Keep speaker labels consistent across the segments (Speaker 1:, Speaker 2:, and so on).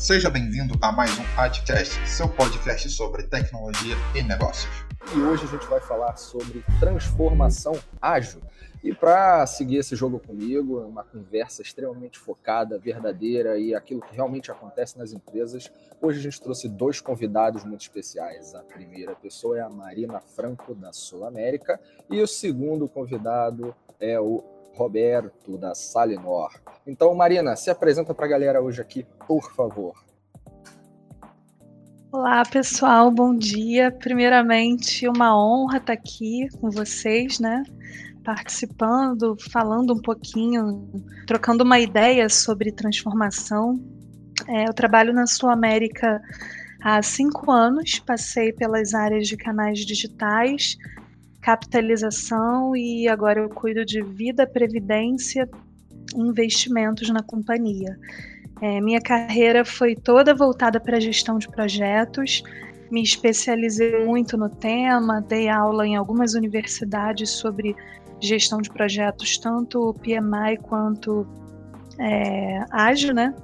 Speaker 1: Seja bem-vindo a mais um Adcast, seu podcast sobre tecnologia e negócios.
Speaker 2: E hoje a gente vai falar sobre transformação ágil. E para seguir esse jogo comigo, uma conversa extremamente focada, verdadeira e aquilo que realmente acontece nas empresas, hoje a gente trouxe dois convidados muito especiais. A primeira pessoa é a Marina Franco, da Sul América, e o segundo convidado é o Roberto, da Salinor. Então, Marina, se apresenta para a galera hoje aqui, por favor.
Speaker 3: Olá, pessoal, bom dia. Primeiramente, uma honra estar aqui com vocês, né? Participando, falando um pouquinho, trocando uma ideia sobre transformação. É, eu trabalho na Sul América há cinco anos, passei pelas áreas de canais digitais, capitalização e agora eu cuido de vida, previdência e investimentos na companhia. É, minha carreira foi toda voltada para a gestão de projetos, me especializei muito no tema, dei aula em algumas universidades sobre gestão de projetos, tanto PMI quanto é, ágil, né?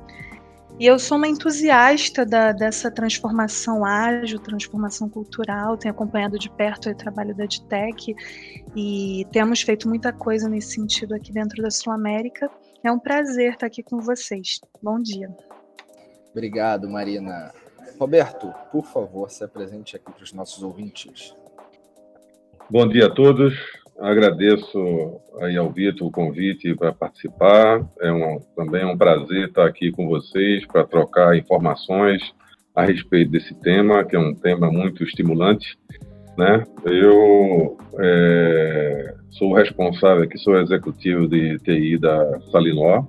Speaker 3: E eu sou uma entusiasta da, dessa transformação ágil, transformação cultural, tenho acompanhado de perto o trabalho da DTEC e temos feito muita coisa nesse sentido aqui dentro da Sul América. É um prazer estar aqui com vocês. Bom dia.
Speaker 2: Obrigado, Marina. Roberto, por favor, se apresente aqui para os nossos ouvintes.
Speaker 4: Bom dia a todos. Agradeço aí ao Vitor o convite para participar. É um, também é um prazer estar aqui com vocês para trocar informações a respeito desse tema, que é um tema muito estimulante. Né? Eu é, sou responsável aqui, sou executivo de TI da Salinó.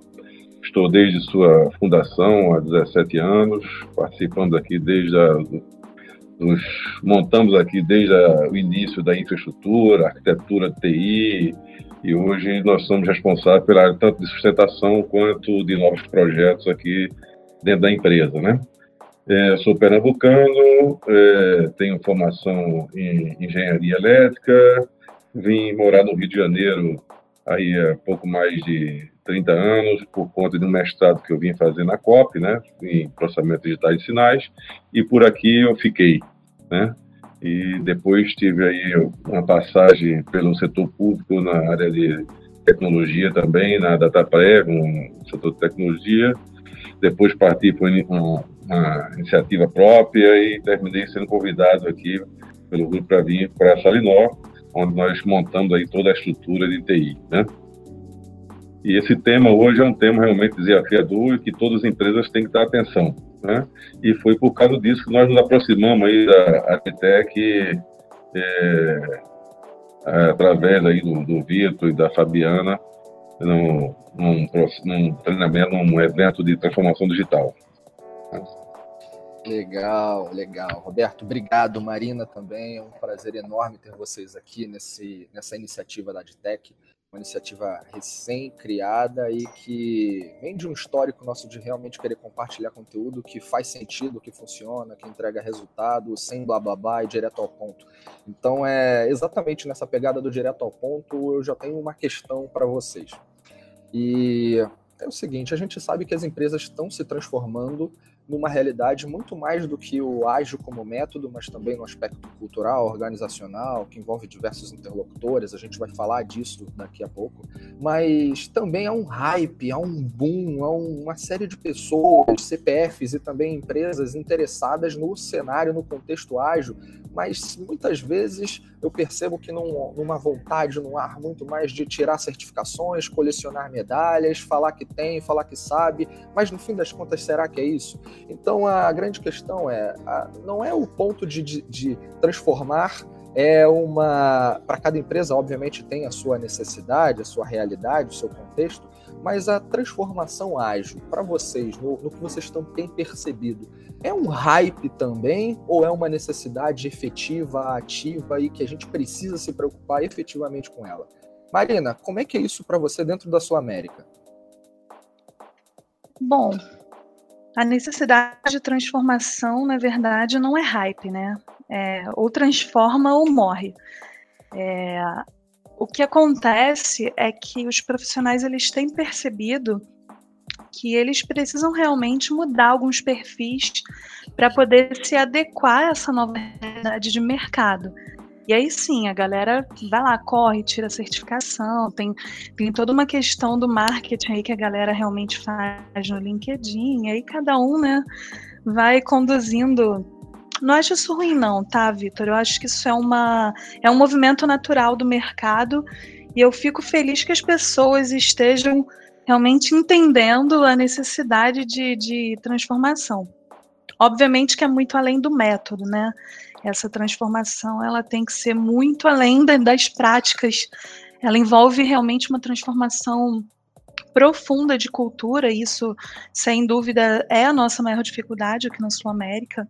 Speaker 4: Estou desde sua fundação há 17 anos, participando aqui desde a, nos montamos aqui desde a, o início da infraestrutura, arquitetura TI, e hoje nós somos responsáveis pela área tanto de sustentação quanto de novos projetos aqui dentro da empresa, né? É, sou pernambucano, é, tenho formação em engenharia elétrica, vim morar no Rio de Janeiro aí há pouco mais de 30 anos, por conta de um mestrado que eu vim fazer na COP, né, em processamento digital de sinais, e por aqui eu fiquei, né, e depois tive aí uma passagem pelo setor público na área de tecnologia também, na DataPrev, no setor de tecnologia, depois parti para uma, uma iniciativa própria e terminei sendo convidado aqui pelo grupo para vir para a Salinor, onde nós montamos aí toda a estrutura de TI, né? E esse tema hoje é um tema realmente desafiador e que todas as empresas têm que dar atenção, né? E foi por causa disso que nós nos aproximamos aí da Arquitec, é, através aí do, do Vitor e da Fabiana, num, num, num treinamento, num evento de transformação digital.
Speaker 2: Legal, legal. Roberto, obrigado. Marina também. É um prazer enorme ter vocês aqui nesse, nessa iniciativa da Adtech uma iniciativa recém-criada e que vem de um histórico nosso de realmente querer compartilhar conteúdo que faz sentido, que funciona, que entrega resultado, sem blá blá blá e direto ao ponto. Então, é exatamente nessa pegada do direto ao ponto, eu já tenho uma questão para vocês. E é o seguinte, a gente sabe que as empresas estão se transformando numa realidade muito mais do que o ágil como método, mas também no aspecto cultural, organizacional, que envolve diversos interlocutores, a gente vai falar disso daqui a pouco, mas também há um hype, há um boom, há uma série de pessoas, CPFs e também empresas interessadas no cenário, no contexto ágil, mas muitas vezes eu percebo que num, numa vontade, num ar muito mais de tirar certificações, colecionar medalhas, falar que tem, falar que sabe, mas no fim das contas, será que é isso? Então a grande questão é, a, não é o ponto de, de, de transformar é uma para cada empresa obviamente tem a sua necessidade a sua realidade o seu contexto mas a transformação ágil para vocês no, no, que vocês estão têm percebido é um hype também ou é uma necessidade efetiva ativa e que a gente precisa se preocupar efetivamente com ela? Marina como é que é isso para você dentro da sua América?
Speaker 3: Bom, a necessidade de transformação, na verdade, não é hype, né? É, ou transforma ou morre. É, o que acontece é que os profissionais eles têm percebido que eles precisam realmente mudar alguns perfis para poder se adequar a essa nova realidade de mercado. E aí sim, a galera vai lá, corre, tira a certificação, tem, tem toda uma questão do marketing aí que a galera realmente faz no LinkedIn, e aí cada um, né, vai conduzindo. Não acho isso ruim, não, tá, Vitor? Eu acho que isso é, uma, é um movimento natural do mercado e eu fico feliz que as pessoas estejam realmente entendendo a necessidade de, de transformação. Obviamente que é muito além do método, né? Essa transformação ela tem que ser muito além das práticas. Ela envolve realmente uma transformação profunda de cultura, isso sem dúvida é a nossa maior dificuldade aqui na Sul América.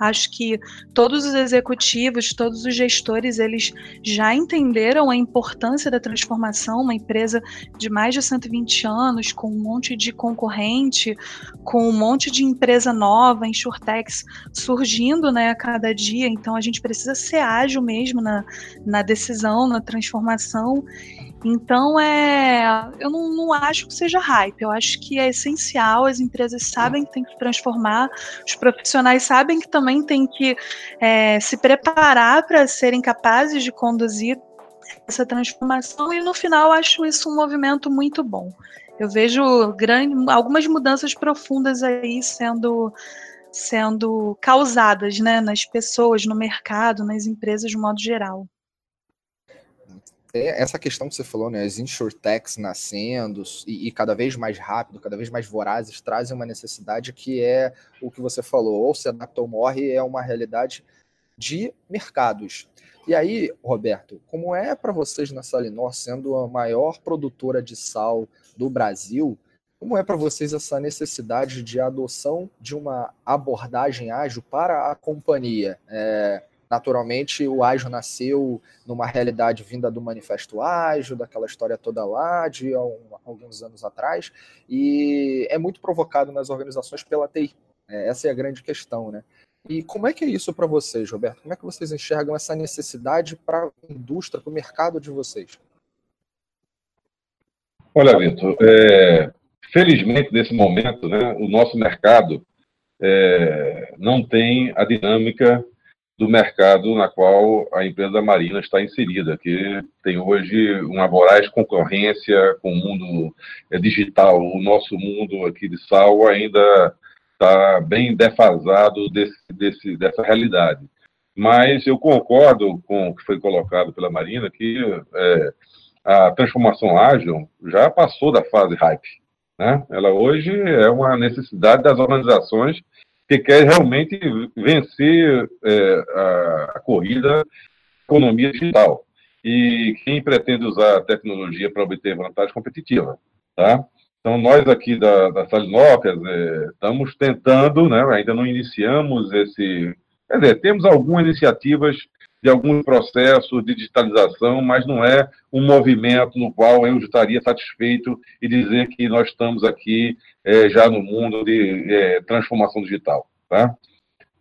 Speaker 3: Acho que todos os executivos, todos os gestores, eles já entenderam a importância da transformação. Uma empresa de mais de 120 anos, com um monte de concorrente, com um monte de empresa nova, insurtechs, surgindo né, a cada dia. Então, a gente precisa ser ágil mesmo na, na decisão, na transformação. Então, é, eu não, não, acho que seja hype, eu acho que é essencial, as empresas sabem que tem que transformar, os profissionais sabem que também tem que é, se preparar para serem capazes de conduzir essa transformação, e no final acho isso um movimento muito bom. Eu vejo grande, algumas mudanças profundas aí sendo sendo causadas né, nas pessoas, no mercado, nas empresas de modo geral
Speaker 2: é essa questão que você falou, né, as insurtechs nascendo e, e, cada vez mais rápido, cada vez mais vorazes, trazem uma necessidade que é o que você falou, ou se adapta ou morre, é uma realidade de mercados. E aí, Roberto, como é para vocês na Salinor, sendo a maior produtora de sal do Brasil, como é para vocês essa necessidade de adoção de uma abordagem ágil para a companhia? É, Naturalmente, o ágil nasceu numa realidade vinda do Manifesto Ágil, daquela história toda lá, de alguns anos atrás, e é muito provocado nas organizações pela TI. É, essa é a grande questão, né? E como é que é isso para vocês, Roberto? Como é que vocês enxergam essa necessidade para a indústria, para o mercado de vocês?
Speaker 4: Olha, Vitor, é, felizmente nesse momento, né, o nosso mercado é, não tem a dinâmica do mercado na qual a empresa da Marina está inserida, que tem hoje uma voraz concorrência com o mundo é, digital. O nosso mundo aqui de Sal ainda está bem defasado desse, desse, dessa realidade. Mas eu concordo com o que foi colocado pela Marina, que é, a transformação ágil já passou da fase hype. Né? Ela hoje é uma necessidade das organizações que quer realmente vencer é, a, a, corrida economia digital. E quem pretende usar a tecnologia para obter vantagem competitiva. Tá? Então, nós aqui da, da Salinocas é, estamos tentando, né, ainda não iniciamos esse. Quer dizer, temos algumas iniciativas de alguns processos de digitalização, mas não é um movimento no qual eu estaria satisfeito e dizer que nós estamos aqui é, já no mundo de é, transformação digital. Tá?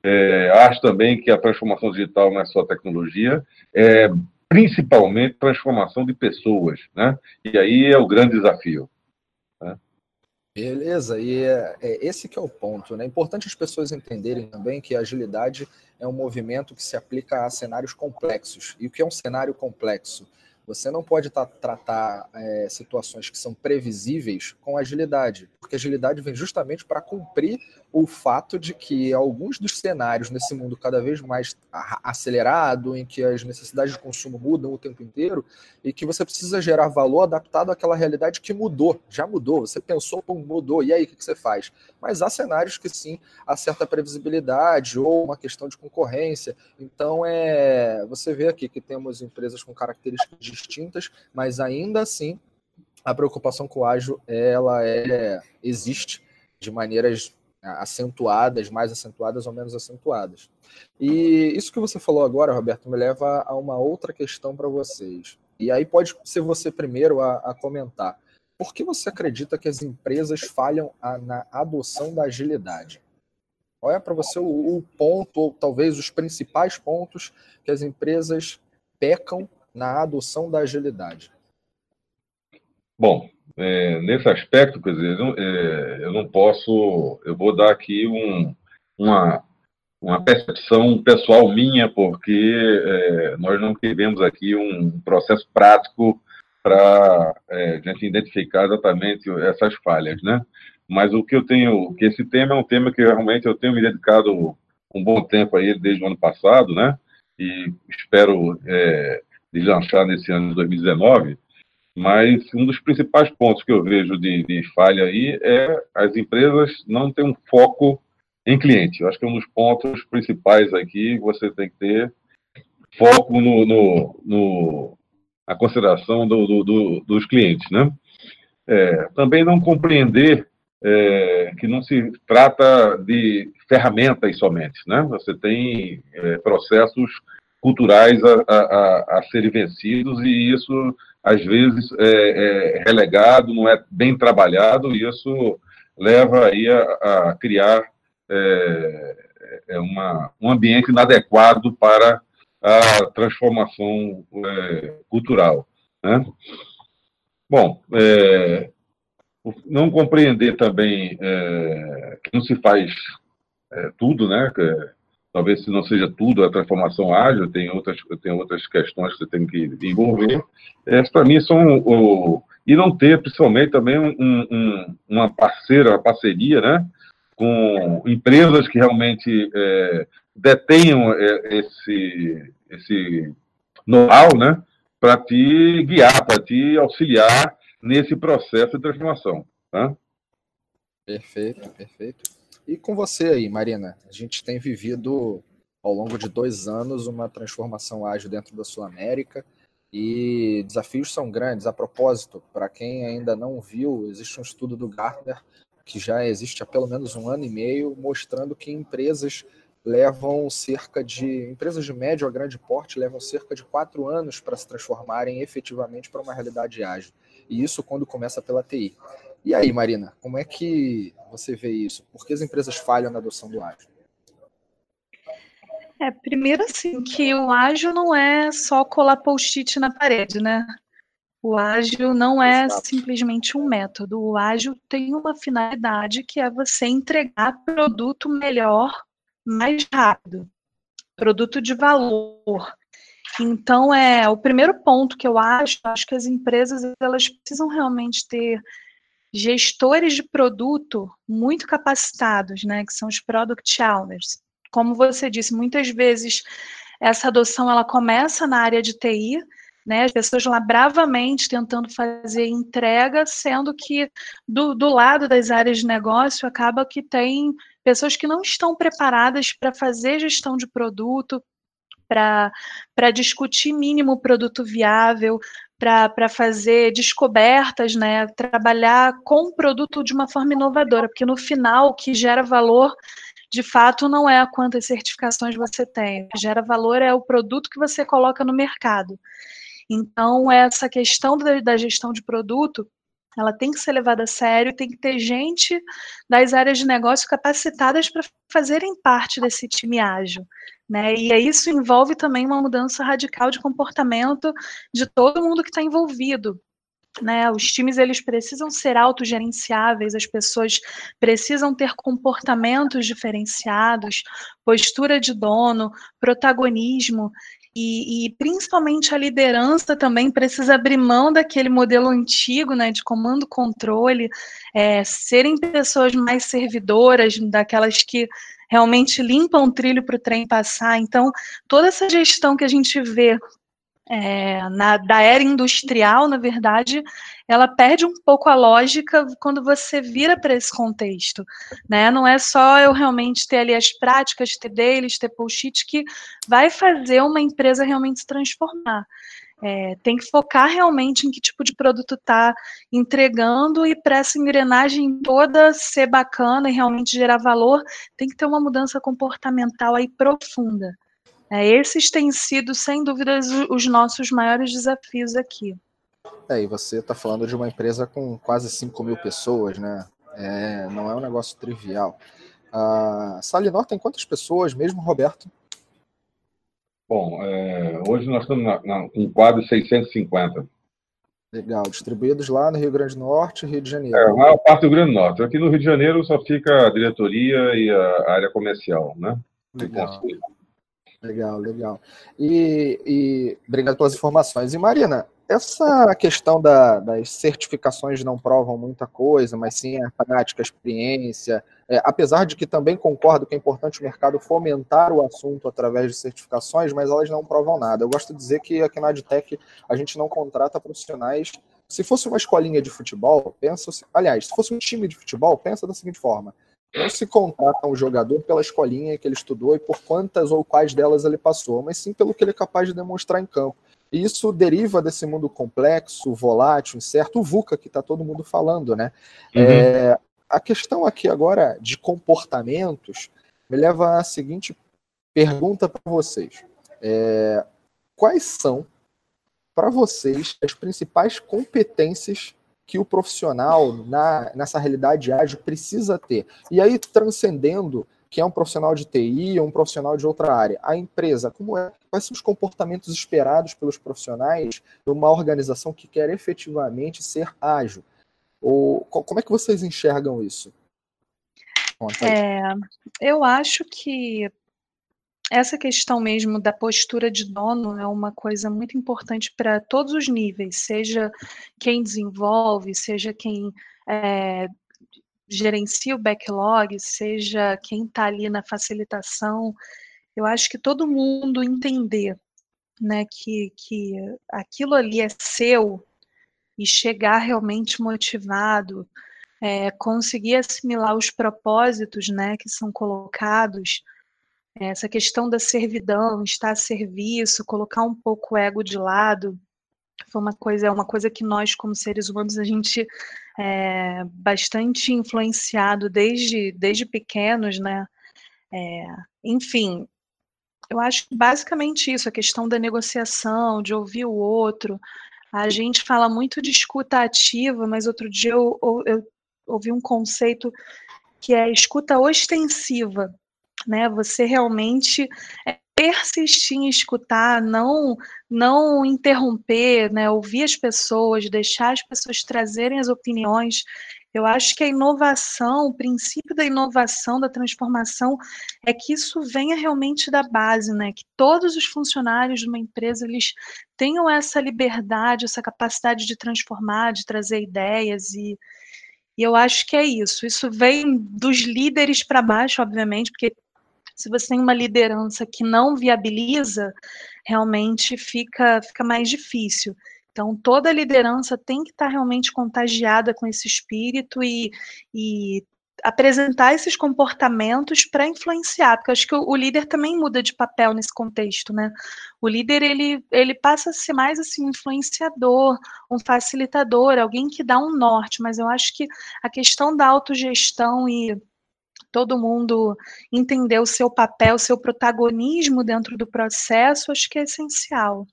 Speaker 4: É, acho também que a transformação digital não é só tecnologia, é principalmente transformação de pessoas, né? E aí é o grande desafio.
Speaker 2: Beleza, e é, é, esse que é o ponto, né? É importante as pessoas entenderem também que a agilidade é um movimento que se aplica a cenários complexos. E o que é um cenário complexo? Você não pode tá, tratar é, situações que são previsíveis com agilidade, porque agilidade vem justamente para cumprir o fato de que alguns dos cenários nesse mundo cada vez mais acelerado, em que as necessidades de consumo mudam o tempo inteiro, e que você precisa gerar valor adaptado àquela realidade que mudou, já mudou. Você pensou, mudou, e aí o que você faz? Mas há cenários que sim, há certa previsibilidade ou uma questão de concorrência. Então, é, você vê aqui que temos empresas com características distintas, mas ainda assim a preocupação com o ágil ela é, existe de maneiras acentuadas, mais acentuadas ou menos acentuadas. E isso que você falou agora, Roberto, me leva a uma outra questão para vocês. E aí pode ser você primeiro a, a, comentar. Por que você acredita que as empresas falham a, na adoção da agilidade? Qual é para você o, o ponto, ou talvez os principais pontos que as empresas pecam na adoção da agilidade?
Speaker 4: Bom, é, nesse aspecto, quer dizer, é, eu não posso, eu vou dar aqui um, uma, uma percepção pessoal minha, porque é, nós não tivemos aqui um processo prático para é, a gente identificar exatamente essas falhas, né? Mas o que eu tenho, que esse tema é um tema que realmente eu tenho me dedicado um bom tempo a ele desde o ano passado, né? E espero é, deslanchar nesse ano de 2019. Mas um dos principais pontos que eu vejo de, de falha aí é as empresas não têm um foco em cliente. Eu acho que é um dos pontos principais aqui você tem que ter foco no, no, no na consideração do, do, do, dos clientes, né? É, também não compreender é, que não se trata de ferramentas somente, né? Você tem é, processos culturais a, a, a, serem vencidos e isso às vezes é, é, relegado, não é bem trabalhado e isso leva aí a, a criar é, é uma, um ambiente inadequado para a transformação é, cultural. Né? Bom, é, não compreender também que não se faz tudo, né? Que, talvez se não seja tudo a transformação ágil, tem outras, tem outras questões que você tem que envolver. Essas, para mim, são o, e não ter, principalmente, também um, um, uma parceira, uma parceria, né? Com empresas que realmente é, detenham é, esse, esse know-how, né? Para te guiar, para te auxiliar nesse processo de transformação. Tá?
Speaker 2: Perfeito, perfeito. E com você aí, Marina, a gente tem vivido ao longo de dois anos uma transformação ágil dentro da Sul América e desafios são grandes. A propósito, para quem ainda não viu, existe um estudo do Gartner que já existe há pelo menos um ano e meio, mostrando que empresas levam cerca de empresas de médio a grande porte levam cerca de quatro anos para se transformarem efetivamente para uma realidade ágil. E isso quando começa pela TI. E aí, Marina, como é que você vê isso? Por que as empresas falham na adoção do ágil?
Speaker 3: É, primeiro assim, que o ágil não é só colar post-it na parede, né? O ágil não é Exato. simplesmente um método. O ágil tem uma finalidade que é você entregar produto melhor, mais rápido, produto de valor. Então, é o primeiro ponto que eu acho, acho que as empresas elas precisam realmente ter gestores de produto muito capacitados, né, que são os product owners. Como você disse, muitas vezes essa adoção ela começa na área de TI, né, as pessoas lá bravamente tentando fazer entrega, sendo que do, do lado das áreas de negócio acaba que tem pessoas que não estão preparadas para fazer gestão de produto, para discutir mínimo produto viável, para fazer descobertas, né, trabalhar com o produto de uma forma inovadora, porque no final o que gera valor de fato não é quantas certificações você tem, o que gera valor é o produto que você coloca no mercado. Então, essa questão da, da gestão de produto ela tem que ser levada a sério, tem que ter gente das áreas de negócio capacitadas para fazerem parte desse time ágil. Né? E isso envolve também uma mudança radical de comportamento de todo mundo que está envolvido. Né, os times eles precisam ser autogerenciáveis, as pessoas precisam ter comportamentos diferenciados, postura de dono, protagonismo, e, e, principalmente a liderança também precisa abrir mão daquele modelo antigo, né, de comando-controle, é, serem pessoas mais servidoras, daquelas que realmente limpam o trilho para o trem passar. Então, toda essa gestão que a gente vê é, na, da era industrial, na verdade, ela perde um pouco a lógica quando você vira para esse contexto. Né? Não é só eu realmente ter ali as práticas, ter deles, ter post-it, que vai fazer uma empresa realmente se transformar. É, tem que focar realmente em que tipo de produto está entregando e para essa engrenagem toda ser bacana e realmente gerar valor, tem que ter uma mudança comportamental aí profunda. É, esses têm sido, sem dúvidas, os nossos maiores desafios aqui.
Speaker 2: É, e você está falando de uma empresa com quase 5 mil pessoas, né? É, não é um negócio trivial. A Salinor tem quantas pessoas mesmo, Roberto?
Speaker 4: Bom, é, hoje nós estamos na, na, com quase 650.
Speaker 2: Legal, distribuídos lá no Rio Grande do Norte e Rio de Janeiro.
Speaker 4: É, a maior parte do Rio Grande do Norte. Aqui no Rio de Janeiro só fica a diretoria e a área comercial, né?
Speaker 2: Legal. Legal, legal. E, e obrigado pelas informações. E Marina, essa questão da, das certificações não provam muita coisa, mas sim a prática, a experiência, é, apesar de que também concordo que é importante o mercado fomentar o assunto através de certificações, mas elas não provam nada. Eu gosto de dizer que aqui na Adtech a gente não contrata profissionais. Se fosse uma escolinha de futebol, pensa. Aliás, se fosse um time de futebol, pensa da seguinte forma: não se contrata um jogador pela escolinha que ele estudou e por quantas ou quais delas ele passou, mas sim pelo que ele é capaz de demonstrar em campo. E isso deriva desse mundo complexo, volátil, incerto, o VUCA que está todo mundo falando, né? Uhum. É, a questão aqui agora de comportamentos me leva à seguinte pergunta para vocês: é, quais são para vocês as principais competências que o profissional na, nessa realidade ágil precisa ter. E aí, transcendendo que é um profissional de TI ou um profissional de outra área, a empresa, como é, quais são os comportamentos esperados pelos profissionais de uma organização que quer efetivamente ser ágil? Ou como é que vocês enxergam isso?
Speaker 3: É, eu acho que essa questão mesmo da postura de dono é uma coisa muito importante para todos os níveis, seja quem desenvolve, seja quem é, gerencia o backlog, seja quem está ali na facilitação. Eu acho que todo mundo entender né, que, que aquilo ali é seu e chegar realmente motivado, é, conseguir assimilar os propósitos né, que são colocados essa questão da servidão, estar a serviço, colocar um pouco o ego de lado, foi uma coisa, é uma coisa que nós, como seres humanos, a gente é bastante influenciado desde, desde pequenos, né? É, enfim, eu acho basicamente isso, a questão da negociação, de ouvir o outro. A gente fala muito de escuta ativa, mas outro dia eu, eu, eu ouvi um conceito que é escuta ostensiva né? Você realmente persistir em escutar, não não interromper, né? Ouvir as pessoas, deixar as pessoas trazerem as opiniões. Eu acho que a inovação, o princípio da inovação, da transformação, é que isso venha realmente da base, né? Que todos os funcionários de uma empresa eles tenham essa liberdade, essa capacidade de transformar, de trazer ideias e e eu acho que é isso. Isso vem dos líderes para baixo, obviamente, porque se você tem uma liderança que não viabiliza, realmente fica, fica mais difícil. Então, toda liderança tem que estar realmente contagiada com esse espírito e, e apresentar esses comportamentos para influenciar, porque acho que o, o, líder também muda de papel nesse contexto, né? O líder ele, ele passa a ser mais assim um influenciador, um facilitador, alguém que dá um norte, mas eu acho que a questão da autogestão e todo mundo entender o seu papel, o seu protagonismo dentro do processo, acho que é essencial.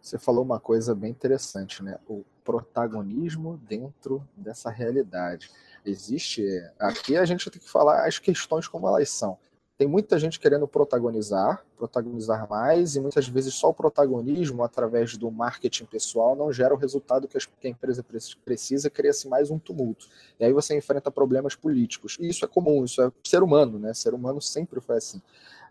Speaker 2: Você falou uma coisa bem interessante, né? O protagonismo dentro dessa realidade. Existe. Aqui a gente tem que falar as questões como elas são tem muita gente querendo protagonizar, protagonizar mais, e muitas vezes só o protagonismo, através do marketing pessoal, não gera o resultado que a empresa precisa, cria-se mais um tumulto. E aí você enfrenta problemas políticos. E isso é comum, isso é ser humano, né? Ser humano sempre foi assim.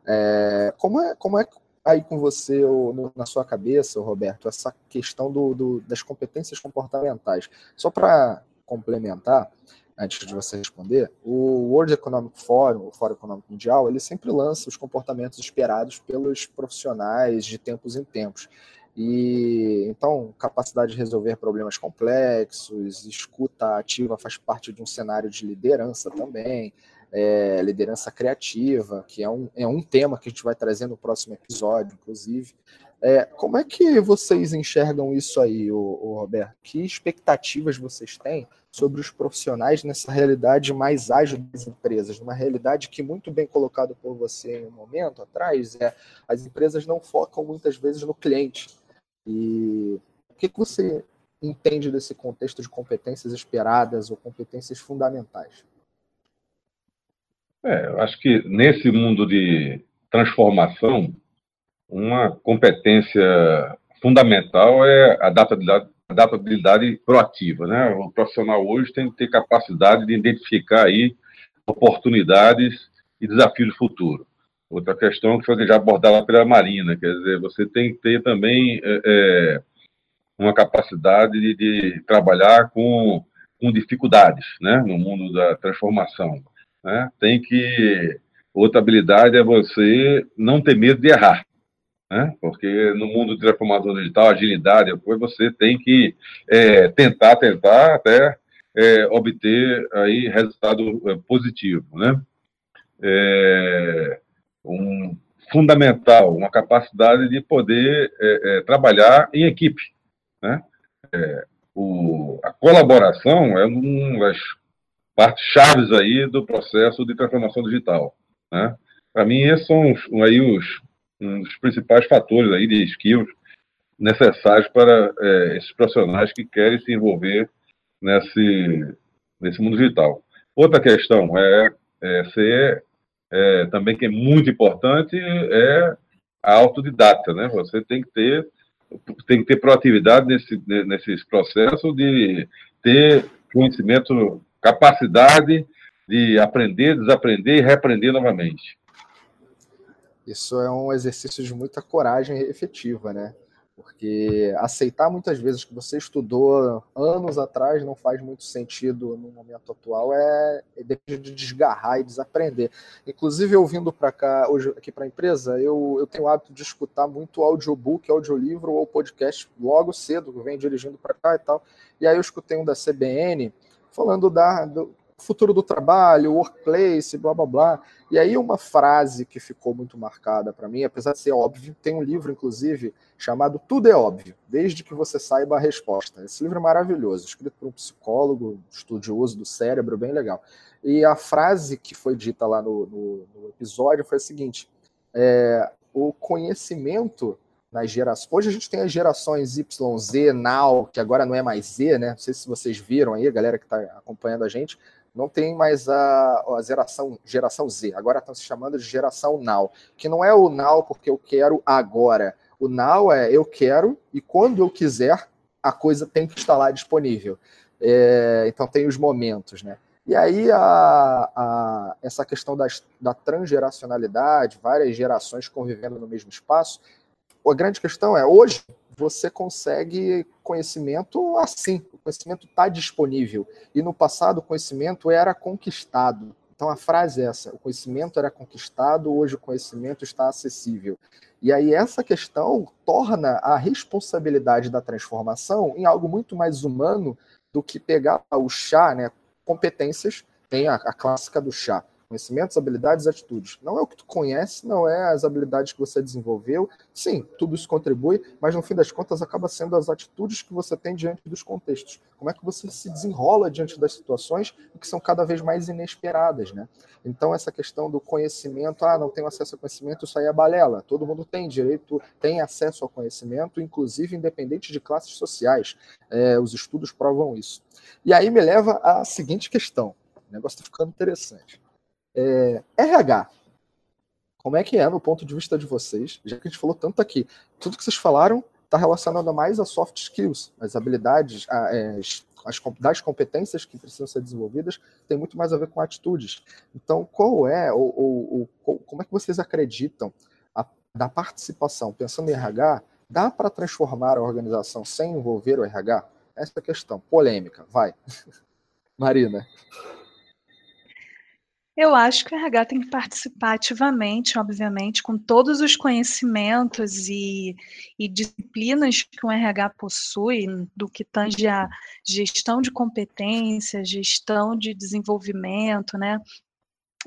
Speaker 2: É, como, é, como é aí com você, ou no, na sua cabeça, Roberto, essa questão do, do das competências comportamentais? Só para complementar, antes de você responder, o World Economic Forum, o Fórum Econômico Mundial, ele sempre lança os comportamentos esperados pelos profissionais de tempos em tempos. E então, capacidade de resolver problemas complexos, escuta ativa faz parte de um cenário de liderança também, é, liderança criativa, que é um, é um tema que a gente vai trazer no próximo episódio, inclusive. É, como é que vocês enxergam isso aí, o, Roberto? Que expectativas vocês têm sobre os profissionais nessa realidade mais ágil das empresas, numa realidade que muito bem colocado por você em um momento atrás, é as empresas não focam muitas vezes no cliente. E o que, que você entende desse contexto de competências esperadas ou competências fundamentais?
Speaker 4: É, eu acho que nesse mundo de transformação, uma competência fundamental é a adaptabilidade, adaptabilidade proativa, né? O profissional hoje tem que ter capacidade de identificar aí oportunidades e desafios do futuro. Outra questão que foi já abordada pela Marina, quer dizer, você tem que ter também é, é, uma capacidade de, de trabalhar com, com, dificuldades, né, no mundo da transformação. Né? Tem que outra habilidade é você não ter medo de errar, né? Porque no mundo de transformação digital, agilidade, depois você tem que é, tentar, tentar até é, obter aí resultado é, positivo, né? É, um fundamental, uma capacidade de poder é, trabalhar em equipe, né? O, a colaboração é uma das partes chaves aí do processo de transformação digital, né? Para mim, esses são aí os, um dos principais fatores aí de skills necessários para é, esses profissionais que querem se envolver nesse, nesse mundo digital. Outra questão é, é ser é, também que é muito importante é a autodidata, né? Você tem que ter tem que ter proatividade nesse nesses processos de ter conhecimento, capacidade de aprender, desaprender e reaprender novamente.
Speaker 2: Isso é um exercício de muita coragem efetiva, né? Porque aceitar muitas vezes que você estudou anos atrás não faz muito sentido no momento atual, é, é depende de desgarrar e desaprender. Inclusive, eu vindo para cá, hoje aqui para a empresa, eu, eu tenho o hábito de escutar muito audiobook, audiolivro ou podcast logo cedo, eu venho dirigindo para cá e tal. E aí eu escutei um da CBN falando da, do, futuro do trabalho, workplace, blá blá blá. E aí uma frase que ficou muito marcada para mim, apesar de ser óbvio, tem um livro inclusive chamado Tudo é óbvio, desde que você saiba a resposta. Esse livro é maravilhoso, escrito por um psicólogo estudioso do cérebro, bem legal. E a frase que foi dita lá no, no, no episódio foi a seguinte: é, o conhecimento nas gerações. Hoje a gente tem as gerações Y, Z, Now, que agora não é mais Z, né? Não sei se vocês viram aí, a galera que está acompanhando a gente não tem mais a, a geração, geração Z, agora estão se chamando de geração Now, que não é o Now porque eu quero agora. O Now é eu quero e quando eu quiser, a coisa tem que estar lá disponível. É, então tem os momentos, né? E aí a, a, essa questão das, da transgeracionalidade, várias gerações convivendo no mesmo espaço, a grande questão é, hoje você consegue conhecimento assim, o conhecimento está disponível. E no passado o conhecimento era conquistado. Então a frase é essa: o conhecimento era conquistado, hoje o conhecimento está acessível. E aí essa questão torna a responsabilidade da transformação em algo muito mais humano do que pegar o chá, né? Competências, tem a, a clássica do chá conhecimentos, habilidades, atitudes. Não é o que tu conhece, não é as habilidades que você desenvolveu. Sim, tudo isso contribui, mas no fim das contas acaba sendo as atitudes que você tem diante dos contextos. Como é que você se desenrola diante das situações que são cada vez mais inesperadas, né? Então essa questão do conhecimento, ah, não tenho acesso ao conhecimento, isso aí é balela. Todo mundo tem direito, tem acesso ao conhecimento, inclusive independente de classes sociais. É, os estudos provam isso. E aí me leva à seguinte questão. O negócio está ficando interessante. É, RH, como é que é no ponto de vista de vocês? Já que a gente falou tanto aqui, tudo que vocês falaram está relacionado mais a soft skills, as habilidades, as, as, das competências que precisam ser desenvolvidas, tem muito mais a ver com atitudes. Então, qual é, ou, ou, ou como é que vocês acreditam a, da participação, pensando em RH, dá para transformar a organização sem envolver o RH? Essa é a questão, polêmica, vai. Marina.
Speaker 3: Eu acho que o RH tem que participar ativamente, obviamente, com todos os conhecimentos e, e, disciplinas que o RH possui, do que tange a gestão de competências, gestão de desenvolvimento, né,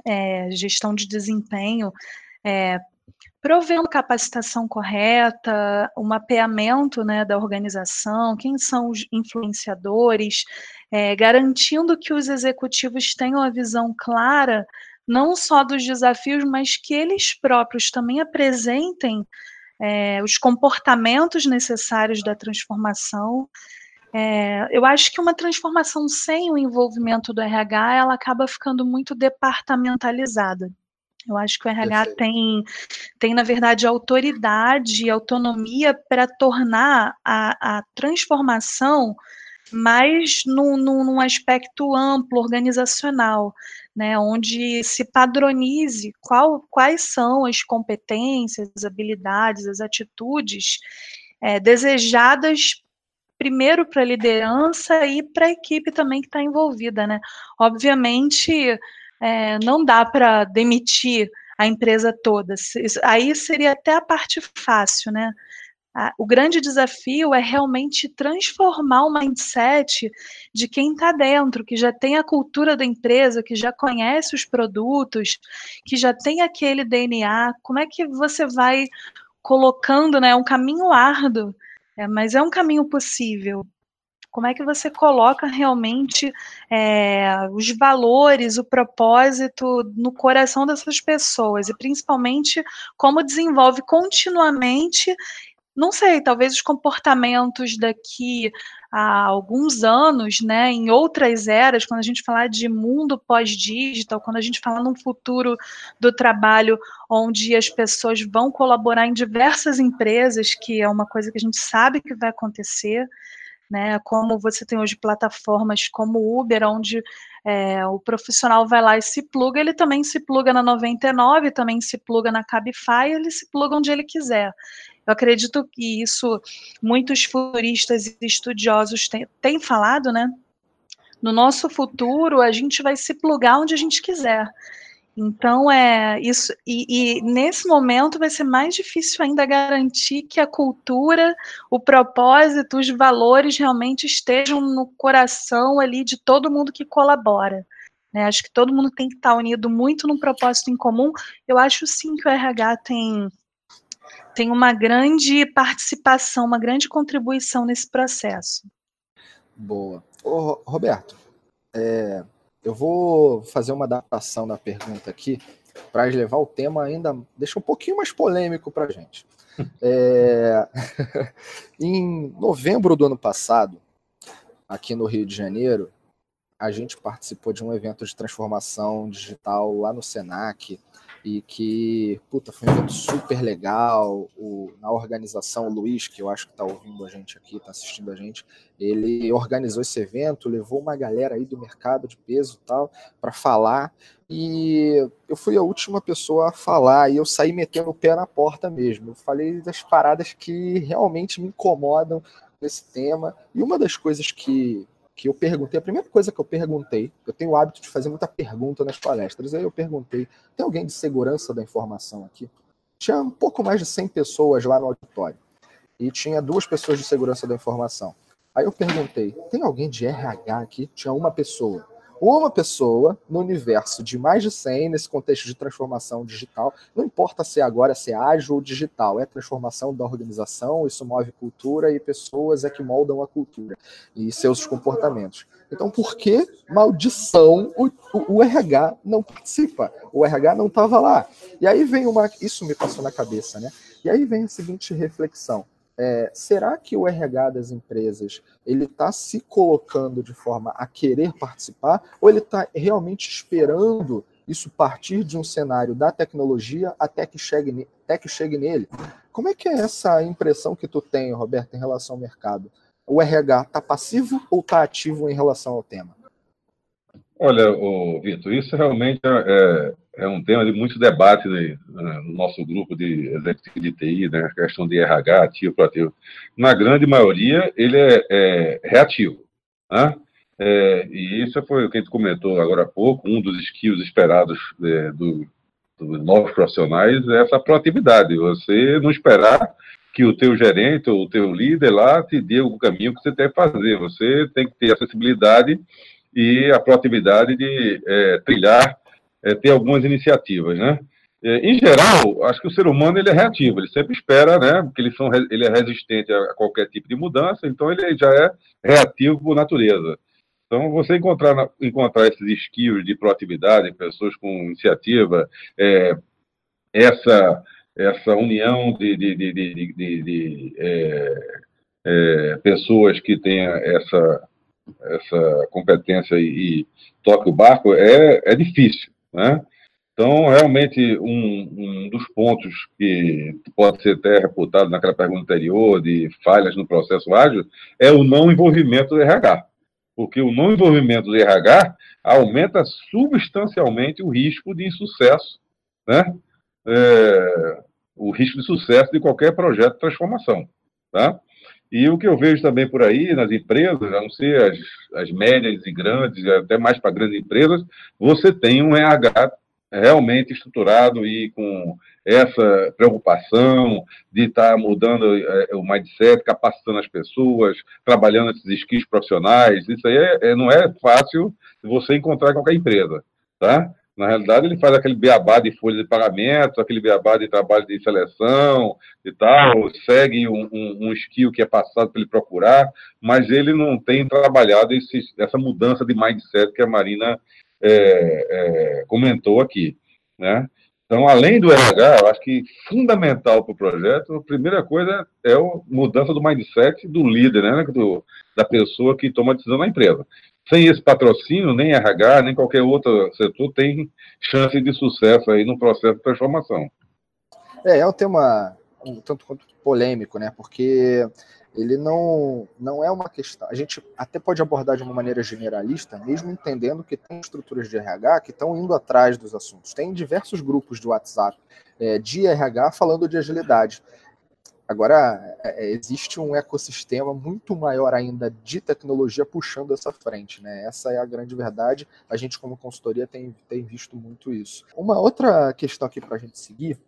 Speaker 3: é, gestão de desempenho, é, provendo capacitação correta, o mapeamento né, da organização, quem são os influenciadores, é, garantindo que os executivos tenham a visão clara, não só dos desafios, mas que eles próprios também apresentem é, os comportamentos necessários da transformação. É, eu acho que uma transformação sem o envolvimento do RH, ela acaba ficando muito departamentalizada. Eu acho que o RH tem, tem, na verdade, autoridade e autonomia para tornar a, a transformação mais num, num, aspecto amplo, organizacional, né, onde se padronize qual, quais são as competências, as habilidades, as atitudes é, desejadas primeiro para a liderança e para a equipe também que está envolvida, né? Obviamente, é, não dá para demitir a empresa toda. Aí seria até a parte fácil, né? O grande desafio é realmente transformar o mindset de quem está dentro, que já tem a cultura da empresa, que já conhece os produtos, que já tem aquele DNA. Como é que você vai colocando, né? É um caminho árduo, é, mas é um caminho possível. Como é que você coloca realmente é, os valores, o propósito no coração dessas pessoas? E principalmente como desenvolve continuamente não sei, talvez os comportamentos daqui a alguns anos, né, em outras eras, quando a gente falar de mundo pós-digital, quando a gente falar num futuro do trabalho onde as pessoas vão colaborar em diversas empresas, que é uma coisa que a gente sabe que vai acontecer, né, como você tem hoje plataformas como Uber, onde é, o profissional vai lá e se pluga, ele também se pluga na 99, também se pluga na Cabify, ele se pluga onde ele quiser. Eu acredito que isso muitos futuristas e estudiosos têm, têm falado, né? No nosso futuro, a gente vai se plugar onde a gente quiser. Então é isso, e, e, nesse momento vai ser mais difícil ainda garantir que a cultura, o propósito, os valores realmente estejam no coração ali de todo mundo que colabora. Né? Acho que todo mundo tem que estar unido muito num propósito em comum. Eu acho sim que o RH tem tem uma grande participação, uma grande contribuição nesse processo.
Speaker 2: Boa. Ô, Roberto, é, eu vou fazer uma adaptação da pergunta aqui para levar o tema ainda, deixa um pouquinho mais polêmico para a gente. É, em novembro do ano passado, aqui no Rio de Janeiro, a gente participou de um evento de transformação digital lá no Senac, e que, puta, foi um evento super legal. O, na organização, o Luiz, que eu acho que está ouvindo a gente aqui, está assistindo a gente, ele organizou esse evento, levou uma galera aí do mercado de peso e tal, para falar. E eu fui a última pessoa a falar e eu saí metendo o pé na porta mesmo. Eu falei das paradas que realmente me incomodam nesse tema. E uma das coisas que que eu perguntei, a primeira coisa que eu perguntei, eu tenho o hábito de fazer muita pergunta nas palestras, aí eu perguntei, tem alguém de segurança da informação aqui? Tinha um pouco mais de 100 pessoas lá no auditório, e tinha duas pessoas de segurança da informação. Aí eu perguntei, tem alguém de RH aqui? Tinha uma pessoa uma pessoa no universo de mais de 100, nesse contexto de transformação digital, não importa se agora se é ágil ou digital, é transformação da organização, isso move cultura e pessoas é que moldam a cultura e seus comportamentos. Então, por que maldição o, o, o RH não participa? O RH não estava lá. E aí vem uma. Isso me passou na cabeça, né? E aí vem a seguinte reflexão é, será que o RH das empresas ele está se colocando de forma a querer participar ou ele está realmente esperando isso partir de um cenário da tecnologia até que chegue, até que chegue nele? Como é que é essa impressão que tu tem, Roberto, em relação ao mercado? O RH está passivo ou está ativo em relação ao tema?
Speaker 4: Olha, Vitor, isso realmente é, é, um tema de muito debate né, no nosso grupo de executivo de TI, né, a questão de RH, ativo, proativo. Na grande maioria, ele é, é reativo. Né? É, e isso foi o que a gente comentou agora há pouco, um dos skills esperados é, do, dos novos profissionais é essa proatividade, você não esperar que o teu gerente ou o teu líder lá te dê o caminho que você tem que fazer, você tem que ter acessibilidade e a proatividade de é, trilhar, é, ter algumas iniciativas, né? É, em geral, acho que o ser humano ele é reativo, ele sempre espera, né? Porque ele, são, ele é resistente a qualquer tipo de mudança, então ele já é reativo por natureza. Então, você encontrar, encontrar esses skills de proatividade, pessoas com iniciativa, é, essa, essa união de, de, de, de, de, é, é, pessoas que tenham essa, essa competência e, e toque o barco é, é difícil, né? Então, realmente, um, um, dos pontos que pode ser até reputado naquela pergunta anterior de falhas no processo ágil é o não envolvimento do RH. Porque o não envolvimento do RH aumenta substancialmente o risco de insucesso, né? É, o risco de sucesso de qualquer projeto de transformação. Tá? E o que eu vejo também por aí nas empresas, a não ser as, as médias e grandes, até mais para grandes empresas, você tem um RH realmente estruturado e com essa preocupação de estar tá mudando é, o mindset, capacitando as pessoas, trabalhando esses skills profissionais. Isso aí é, é, não é fácil você encontrar em qualquer empresa, tá? Na realidade, ele faz aquele beabá de folha de pagamento, aquele beabá de trabalho de seleção e tal, segue um, um, um skill que é passado para ele procurar, mas ele não tem trabalhado esse, essa mudança de mindset que a Marina é, é, comentou aqui, né? Então, além do RH, eu acho que fundamental para o projeto, a primeira coisa é a mudança do mindset do líder, né? Do, da pessoa que toma a decisão na empresa sem esse patrocínio, nem RH, nem qualquer outro setor tem chance de sucesso aí no processo de transformação.
Speaker 2: É, é um tema um tanto quanto polêmico, né? Porque ele não, não é uma questão. A gente até pode abordar de uma maneira generalista, mesmo entendendo que tem estruturas de RH que estão indo atrás dos assuntos. Tem diversos grupos de WhatsApp é, de RH falando de agilidade. Agora, é, é, existe um ecossistema muito maior ainda de tecnologia puxando essa frente, né? Essa é a grande verdade. A gente, como consultoria, tem, tem visto muito isso. Uma outra questão aqui para a gente seguir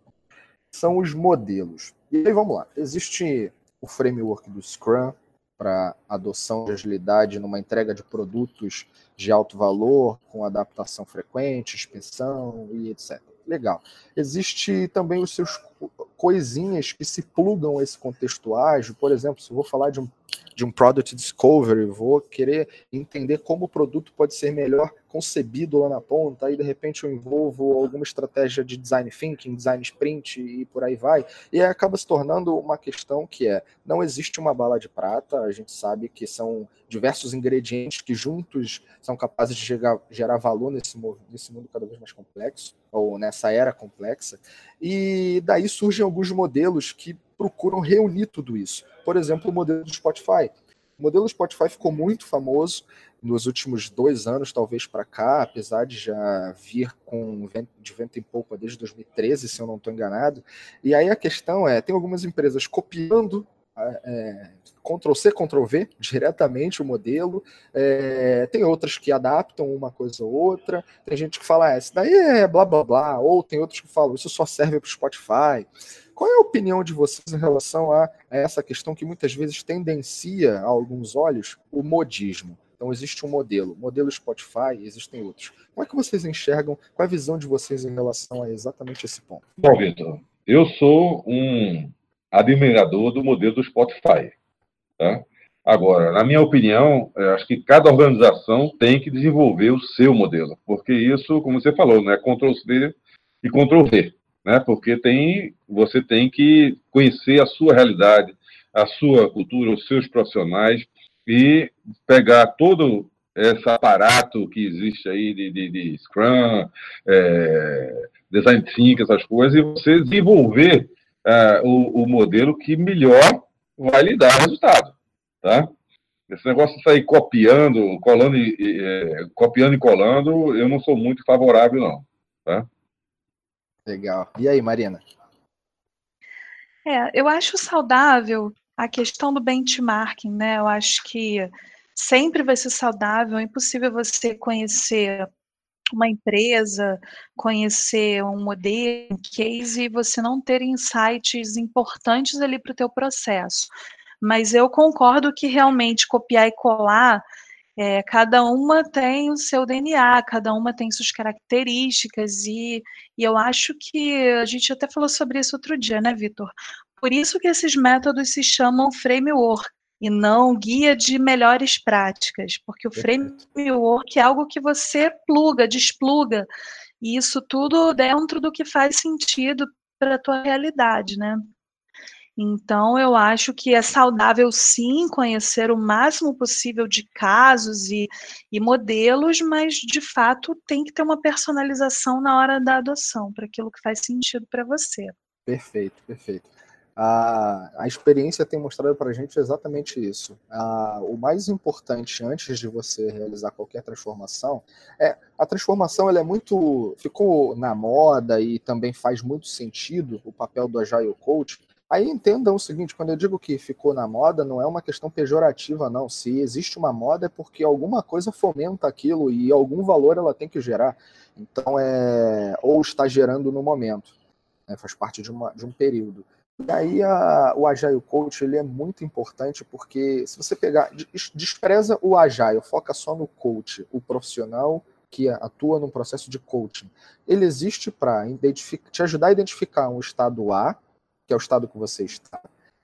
Speaker 2: são os modelos. E aí, vamos lá. Existe o framework do Scrum para adoção de agilidade numa entrega de produtos de alto valor, com adaptação frequente, inspeção e etc. Legal. Existe também os seus coisinhas que se plugam a esse contexto ágil. Por exemplo, se eu vou falar de um, de um product discovery, vou querer entender como o produto pode ser melhor concebido lá na ponta, aí de repente eu envolvo alguma estratégia de design thinking, design sprint e por aí vai, e aí acaba se tornando uma questão que é, não existe uma bala de prata, a gente sabe que são diversos ingredientes que juntos são capazes de gerar, gerar valor nesse, nesse mundo cada vez mais complexo, ou nessa era complexa, e daí surgem alguns modelos que procuram reunir tudo isso. Por exemplo, o modelo do Spotify. O modelo Spotify ficou muito famoso nos últimos dois anos, talvez para cá, apesar de já vir com de vento em polpa desde 2013, se eu não estou enganado. E aí a questão é, tem algumas empresas copiando é, Ctrl C, Ctrl V diretamente o modelo. É, tem outras que adaptam uma coisa ou outra. Tem gente que fala, ah, isso daí é blá blá blá, ou tem outros que falam, isso só serve para o Spotify. Qual é a opinião de vocês em relação a essa questão que muitas vezes tendencia, a alguns olhos, o modismo? Então existe um modelo, modelo Spotify, existem outros. Como é que vocês enxergam? Qual é a visão de vocês em relação a exatamente esse ponto?
Speaker 4: Bom, Vitor, eu sou um admirador do modelo do Spotify. Tá? Agora, na minha opinião, acho que cada organização tem que desenvolver o seu modelo, porque isso, como você falou, né, Ctrl-C e Ctrl-V né? Porque tem, você tem que conhecer a sua realidade, a sua cultura, os seus profissionais e pegar todo esse aparato que existe aí de, de, de Scrum, é, Design Thinking, essas coisas, e você desenvolver é, o, o, modelo que melhor vai lhe dar resultado, tá? Esse negócio de sair copiando, colando e, é, copiando e colando, eu não sou muito favorável, não, tá?
Speaker 2: Legal. E aí, Marina?
Speaker 3: É, eu acho saudável a questão do benchmarking, né? Eu acho que sempre vai ser saudável, é impossível você conhecer uma empresa, conhecer um modelo, um case e você não ter insights importantes ali para o teu processo. Mas eu concordo que realmente copiar e colar é, cada uma tem o seu DNA, cada uma tem suas características, e, e eu acho que a gente até falou sobre isso outro dia, né, Vitor? Por isso que esses métodos se chamam framework e não guia de melhores práticas, porque o framework é algo que você pluga, despluga, e isso tudo dentro do que faz sentido para a tua realidade, né? Então, eu acho que é saudável sim conhecer o máximo possível de casos e, e modelos, mas de fato tem que ter uma personalização na hora da adoção, para aquilo que faz sentido para você.
Speaker 2: Perfeito, perfeito. A, a experiência tem mostrado para a gente exatamente isso. A, o mais importante antes de você realizar qualquer transformação é a transformação. Ela é muito ficou na moda e também faz muito sentido o papel do agile coach Aí entendam o seguinte, quando eu digo que ficou na moda, não é uma questão pejorativa, não. Se existe uma moda é porque alguma coisa fomenta aquilo e algum valor ela tem que gerar. Então é ou está gerando no momento, né? faz parte de, uma, de um período. E aí a, o Agile Coach ele é muito importante porque se você pegar, despreza o Agile, foca só no coach, o profissional que atua no processo de coaching. Ele existe para te ajudar a identificar um estado A, que é o estado que você está,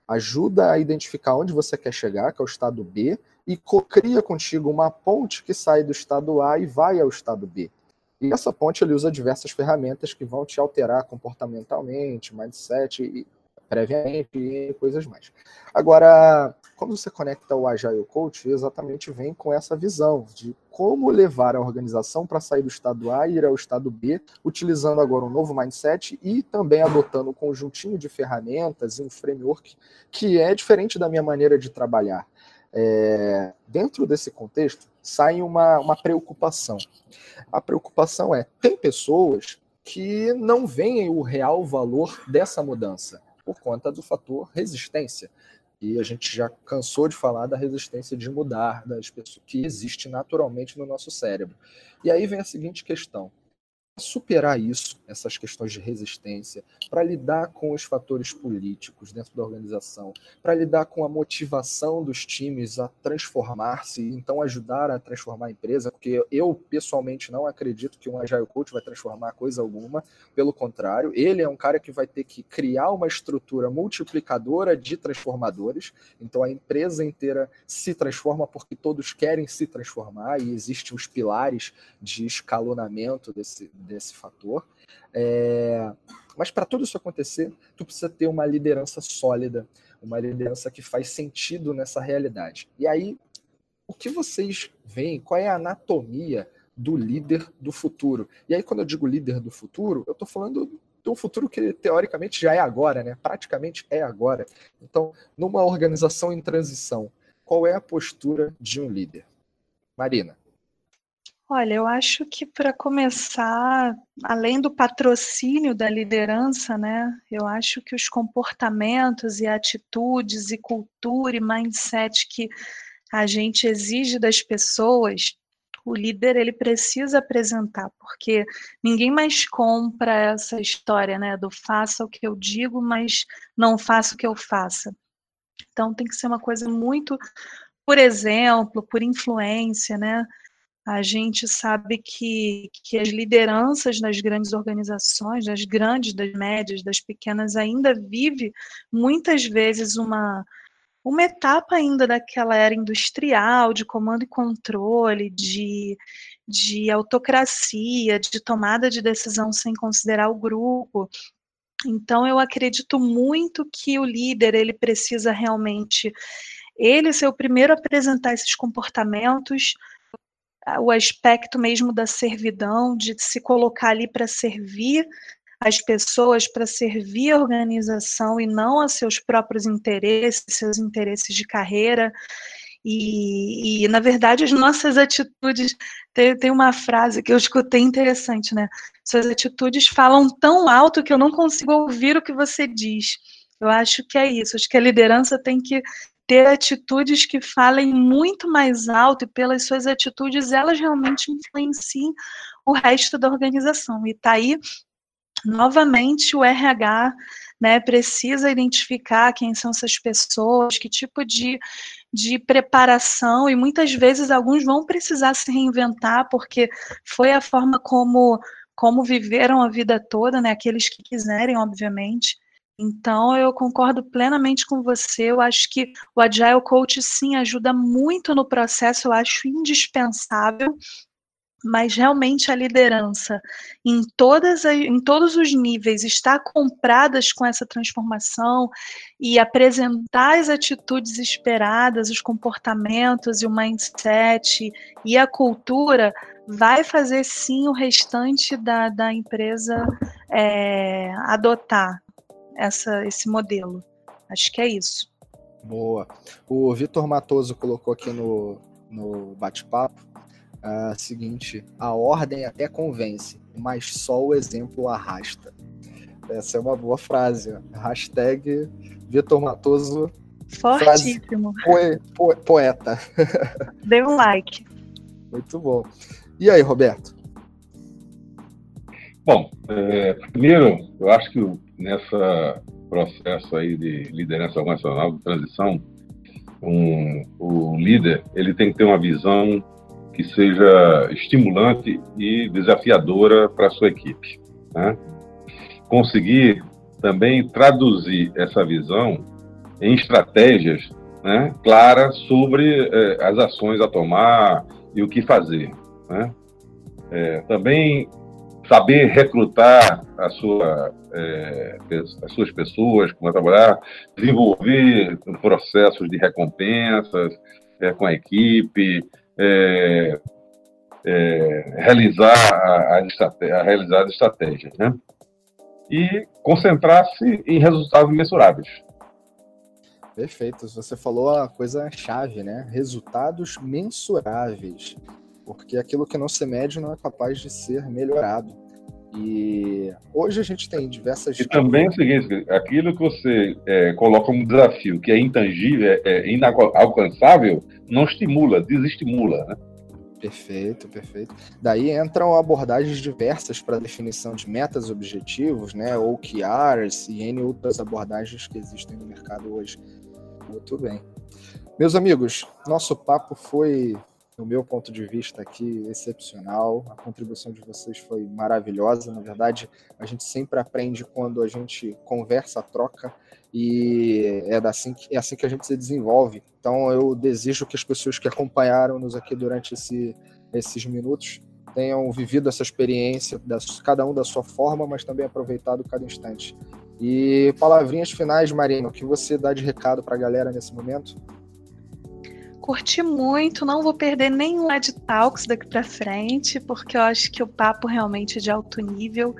Speaker 2: ajuda a identificar onde você quer chegar, que é o estado B, e cria contigo uma ponte que sai do estado A e vai ao estado B. E essa ponte ele usa diversas ferramentas que vão te alterar comportamentalmente, mindset e previamente e coisas mais. Agora, quando você conecta o Agile Coach, exatamente vem com essa visão de como levar a organização para sair do estado A e ir ao estado B, utilizando agora um novo mindset e também adotando um conjuntinho de ferramentas e um framework que é diferente da minha maneira de trabalhar. É, dentro desse contexto, sai uma, uma preocupação. A preocupação é: tem pessoas que não veem o real valor dessa mudança por conta do fator resistência. E a gente já cansou de falar da resistência de mudar das pessoas que existe naturalmente no nosso cérebro. E aí vem a seguinte questão: superar isso, essas questões de resistência, para lidar com os fatores políticos dentro da organização, para lidar com a motivação dos times a transformar-se, então ajudar a transformar a empresa, porque eu pessoalmente não acredito que um Agile Coach vai transformar coisa alguma, pelo contrário, ele é um cara que vai ter que criar uma estrutura multiplicadora de transformadores, então a empresa inteira se transforma porque todos querem se transformar e existem os pilares de escalonamento desse desse fator. É, mas para tudo isso acontecer, tu precisa ter uma liderança sólida, uma liderança que faz sentido nessa realidade. E aí, o que vocês veem? Qual é a anatomia do líder do futuro? E aí, quando eu digo líder do futuro, eu estou falando do futuro que teoricamente já é agora, né? Praticamente é agora. Então, numa organização em transição, qual é a postura de um líder? Marina.
Speaker 3: Olha, eu acho que para começar, além do patrocínio da liderança, né, eu acho que os comportamentos e atitudes e cultura e mindset que a gente exige das pessoas, o líder ele precisa apresentar, porque ninguém mais compra essa história, né, do faça o que eu digo, mas não faça o que eu faça. Então tem que ser uma coisa muito por exemplo, por influência, né? A gente sabe que, que as lideranças nas grandes organizações, das grandes, das médias, das pequenas, ainda vive muitas vezes uma, uma etapa ainda daquela era industrial, de comando e controle, de, de autocracia, de tomada de decisão sem considerar o grupo. Então, eu acredito muito que o líder ele precisa realmente ele ser o primeiro a apresentar esses comportamentos, o aspecto mesmo da servidão, de se colocar ali para servir as pessoas, para servir a organização e não a seus próprios interesses, seus interesses de carreira. E, e, na verdade, as nossas atitudes. Tem, tem uma frase que eu escutei interessante, né? Suas atitudes falam tão alto que eu não consigo ouvir o que você diz. Eu acho que é isso. Acho que a liderança tem que ter atitudes que falem muito mais alto e pelas suas atitudes elas realmente influenciem o resto da organização. E tá aí novamente o RH né, precisa identificar quem são essas pessoas, que tipo de, de preparação, e muitas vezes alguns vão precisar se reinventar, porque foi a forma como, como viveram a vida toda, né, aqueles que quiserem, obviamente, então, eu concordo plenamente com você. Eu acho que o Agile Coach, sim, ajuda muito no processo, eu acho indispensável. mas realmente a liderança em, todas em todos os níveis está compradas com essa transformação e apresentar as atitudes esperadas, os comportamentos e o mindset e a cultura, vai fazer sim o restante da, da empresa é, adotar essa, esse modelo. Acho que é isso.
Speaker 2: Boa. O Vitor Matoso colocou aqui no, no bate-papo a seguinte: a ordem até convence, mas só o exemplo arrasta. Essa é uma boa frase. Hashtag Vitor Matoso.
Speaker 3: Fortíssimo.
Speaker 2: Poe, poe, poeta.
Speaker 3: Dê um like.
Speaker 2: Muito bom. E aí, Roberto?
Speaker 4: Bom, é, primeiro, eu acho que nessa processo aí de liderança organizacional, de transição, um, o líder ele tem que ter uma visão que seja estimulante e desafiadora para a sua equipe. Né? Conseguir também traduzir essa visão em estratégias né, claras sobre eh, as ações a tomar e o que fazer. Né? É, também saber recrutar a sua, é, as suas pessoas vão trabalhar, desenvolver processos de recompensas é, com a equipe, é, é, realizar as a realizar as estratégias, né? E concentrar-se em resultados mensuráveis.
Speaker 2: Perfeito. Você falou a coisa chave, né? Resultados mensuráveis. Porque aquilo que não se mede não é capaz de ser melhorado. E hoje a gente tem diversas.
Speaker 4: E também é o seguinte: aquilo que você é, coloca como desafio, que é intangível, é, é inalcançável, não estimula, desestimula. Né?
Speaker 2: Perfeito, perfeito. Daí entram abordagens diversas para definição de metas objetivos, né? OKRs e N outras abordagens que existem no mercado hoje. Muito bem. Meus amigos, nosso papo foi no meu ponto de vista aqui, excepcional. A contribuição de vocês foi maravilhosa. Na verdade, a gente sempre aprende quando a gente conversa, troca, e é, assim que, é assim que a gente se desenvolve. Então, eu desejo que as pessoas que acompanharam-nos aqui durante esse, esses minutos tenham vivido essa experiência, cada um da sua forma, mas também aproveitado cada instante. E palavrinhas finais, Marina, o que você dá de recado para a galera nesse momento?
Speaker 3: Curti muito, não vou perder nenhum Ed Talks daqui para frente, porque eu acho que o papo realmente é de alto nível,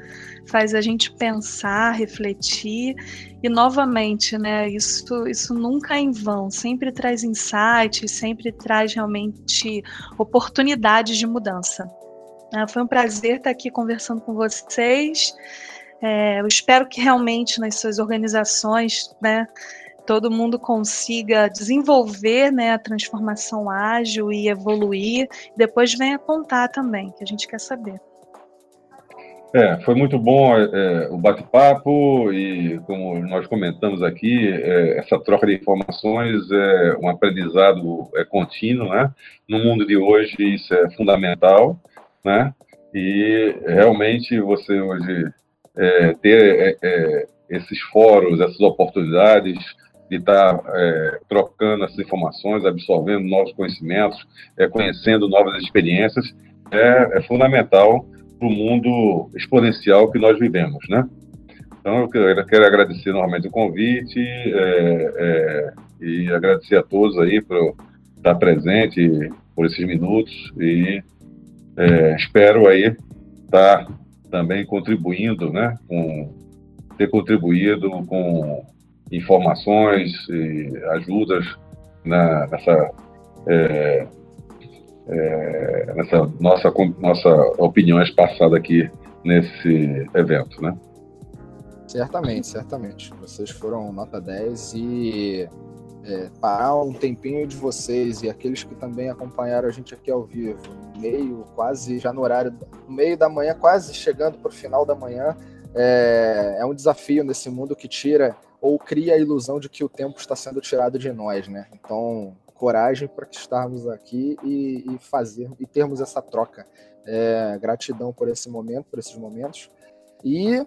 Speaker 3: faz a gente pensar, refletir e novamente, né, isso isso nunca é em vão, sempre traz insights, sempre traz realmente oportunidades de mudança. É, foi um prazer estar aqui conversando com vocês. É, eu espero que realmente nas suas organizações, né, todo mundo consiga desenvolver né, a transformação ágil e evoluir. Depois venha contar também, que a gente quer saber.
Speaker 4: É, foi muito bom é, o bate-papo e, como nós comentamos aqui, é, essa troca de informações é um aprendizado é, contínuo, né? No mundo de hoje isso é fundamental, né? E realmente você hoje é, ter é, é, esses fóruns, essas oportunidades, de estar é, trocando essas informações, absorvendo novos conhecimentos, é, conhecendo novas experiências, é, é fundamental para o mundo exponencial que nós vivemos, né? Então, eu quero, quero agradecer novamente o convite é, é, e agradecer a todos aí por estar presente por esses minutos e é, espero aí estar também contribuindo, né, com ter contribuído com informações e ajudas na, nessa, é, é, nessa nossa, nossa opinião passada aqui nesse evento, né?
Speaker 2: Certamente, certamente. Vocês foram nota 10 e é, parar um tempinho de vocês e aqueles que também acompanharam a gente aqui ao vivo, meio, quase já no horário, no meio da manhã, quase chegando para o final da manhã, é, é um desafio nesse mundo que tira ou cria a ilusão de que o tempo está sendo tirado de nós, né? Então, coragem para estarmos aqui e, e, fazer e termos essa troca. É, gratidão por esse momento, por esses momentos. E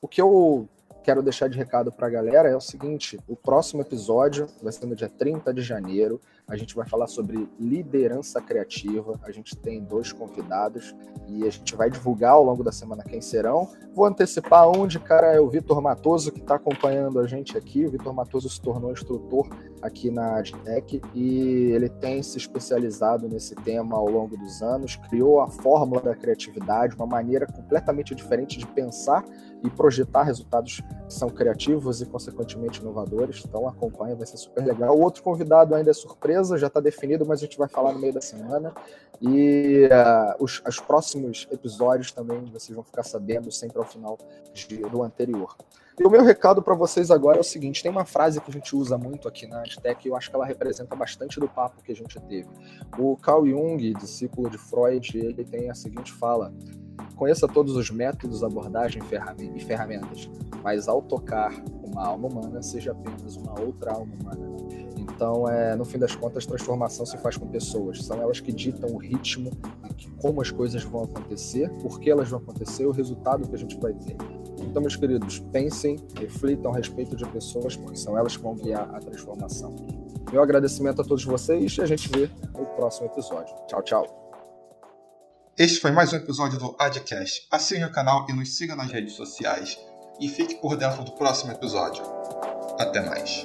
Speaker 2: o que eu quero deixar de recado para a galera é o seguinte: o próximo episódio vai ser no dia 30 de janeiro. A gente vai falar sobre liderança criativa. A gente tem dois convidados e a gente vai divulgar ao longo da semana quem serão. Vou antecipar um de cara é o Vitor Matoso, que está acompanhando a gente aqui. O Vitor Matoso se tornou instrutor aqui na Adtech e ele tem se especializado nesse tema ao longo dos anos, criou a fórmula da criatividade, uma maneira completamente diferente de pensar e projetar resultados que são criativos e, consequentemente, inovadores. Então, acompanha, vai ser super legal. O outro convidado ainda é surpresa, já está definido, mas a gente vai falar no meio da semana. E uh, os, os próximos episódios também vocês vão ficar sabendo sempre ao final de, do anterior. E o meu recado para vocês agora é o seguinte: tem uma frase que a gente usa muito aqui na Adtech e eu acho que ela representa bastante do papo que a gente teve. O Carl Jung, discípulo de Freud, ele tem a seguinte fala: Conheça todos os métodos, abordagem e ferramentas, mas ao tocar uma alma humana, seja apenas uma outra alma humana. Então, é, no fim das contas, transformação se faz com pessoas. São elas que ditam o ritmo, como as coisas vão acontecer, por que elas vão acontecer, o resultado que a gente vai ter. Então, meus queridos, pensem, reflitam a respeito de pessoas, porque são elas que vão guiar a transformação. Meu agradecimento a todos vocês e a gente vê no próximo episódio. Tchau, tchau.
Speaker 1: Este foi mais um episódio do Adcast. Assine o canal e nos siga nas redes sociais. E fique por dentro do próximo episódio. Até mais.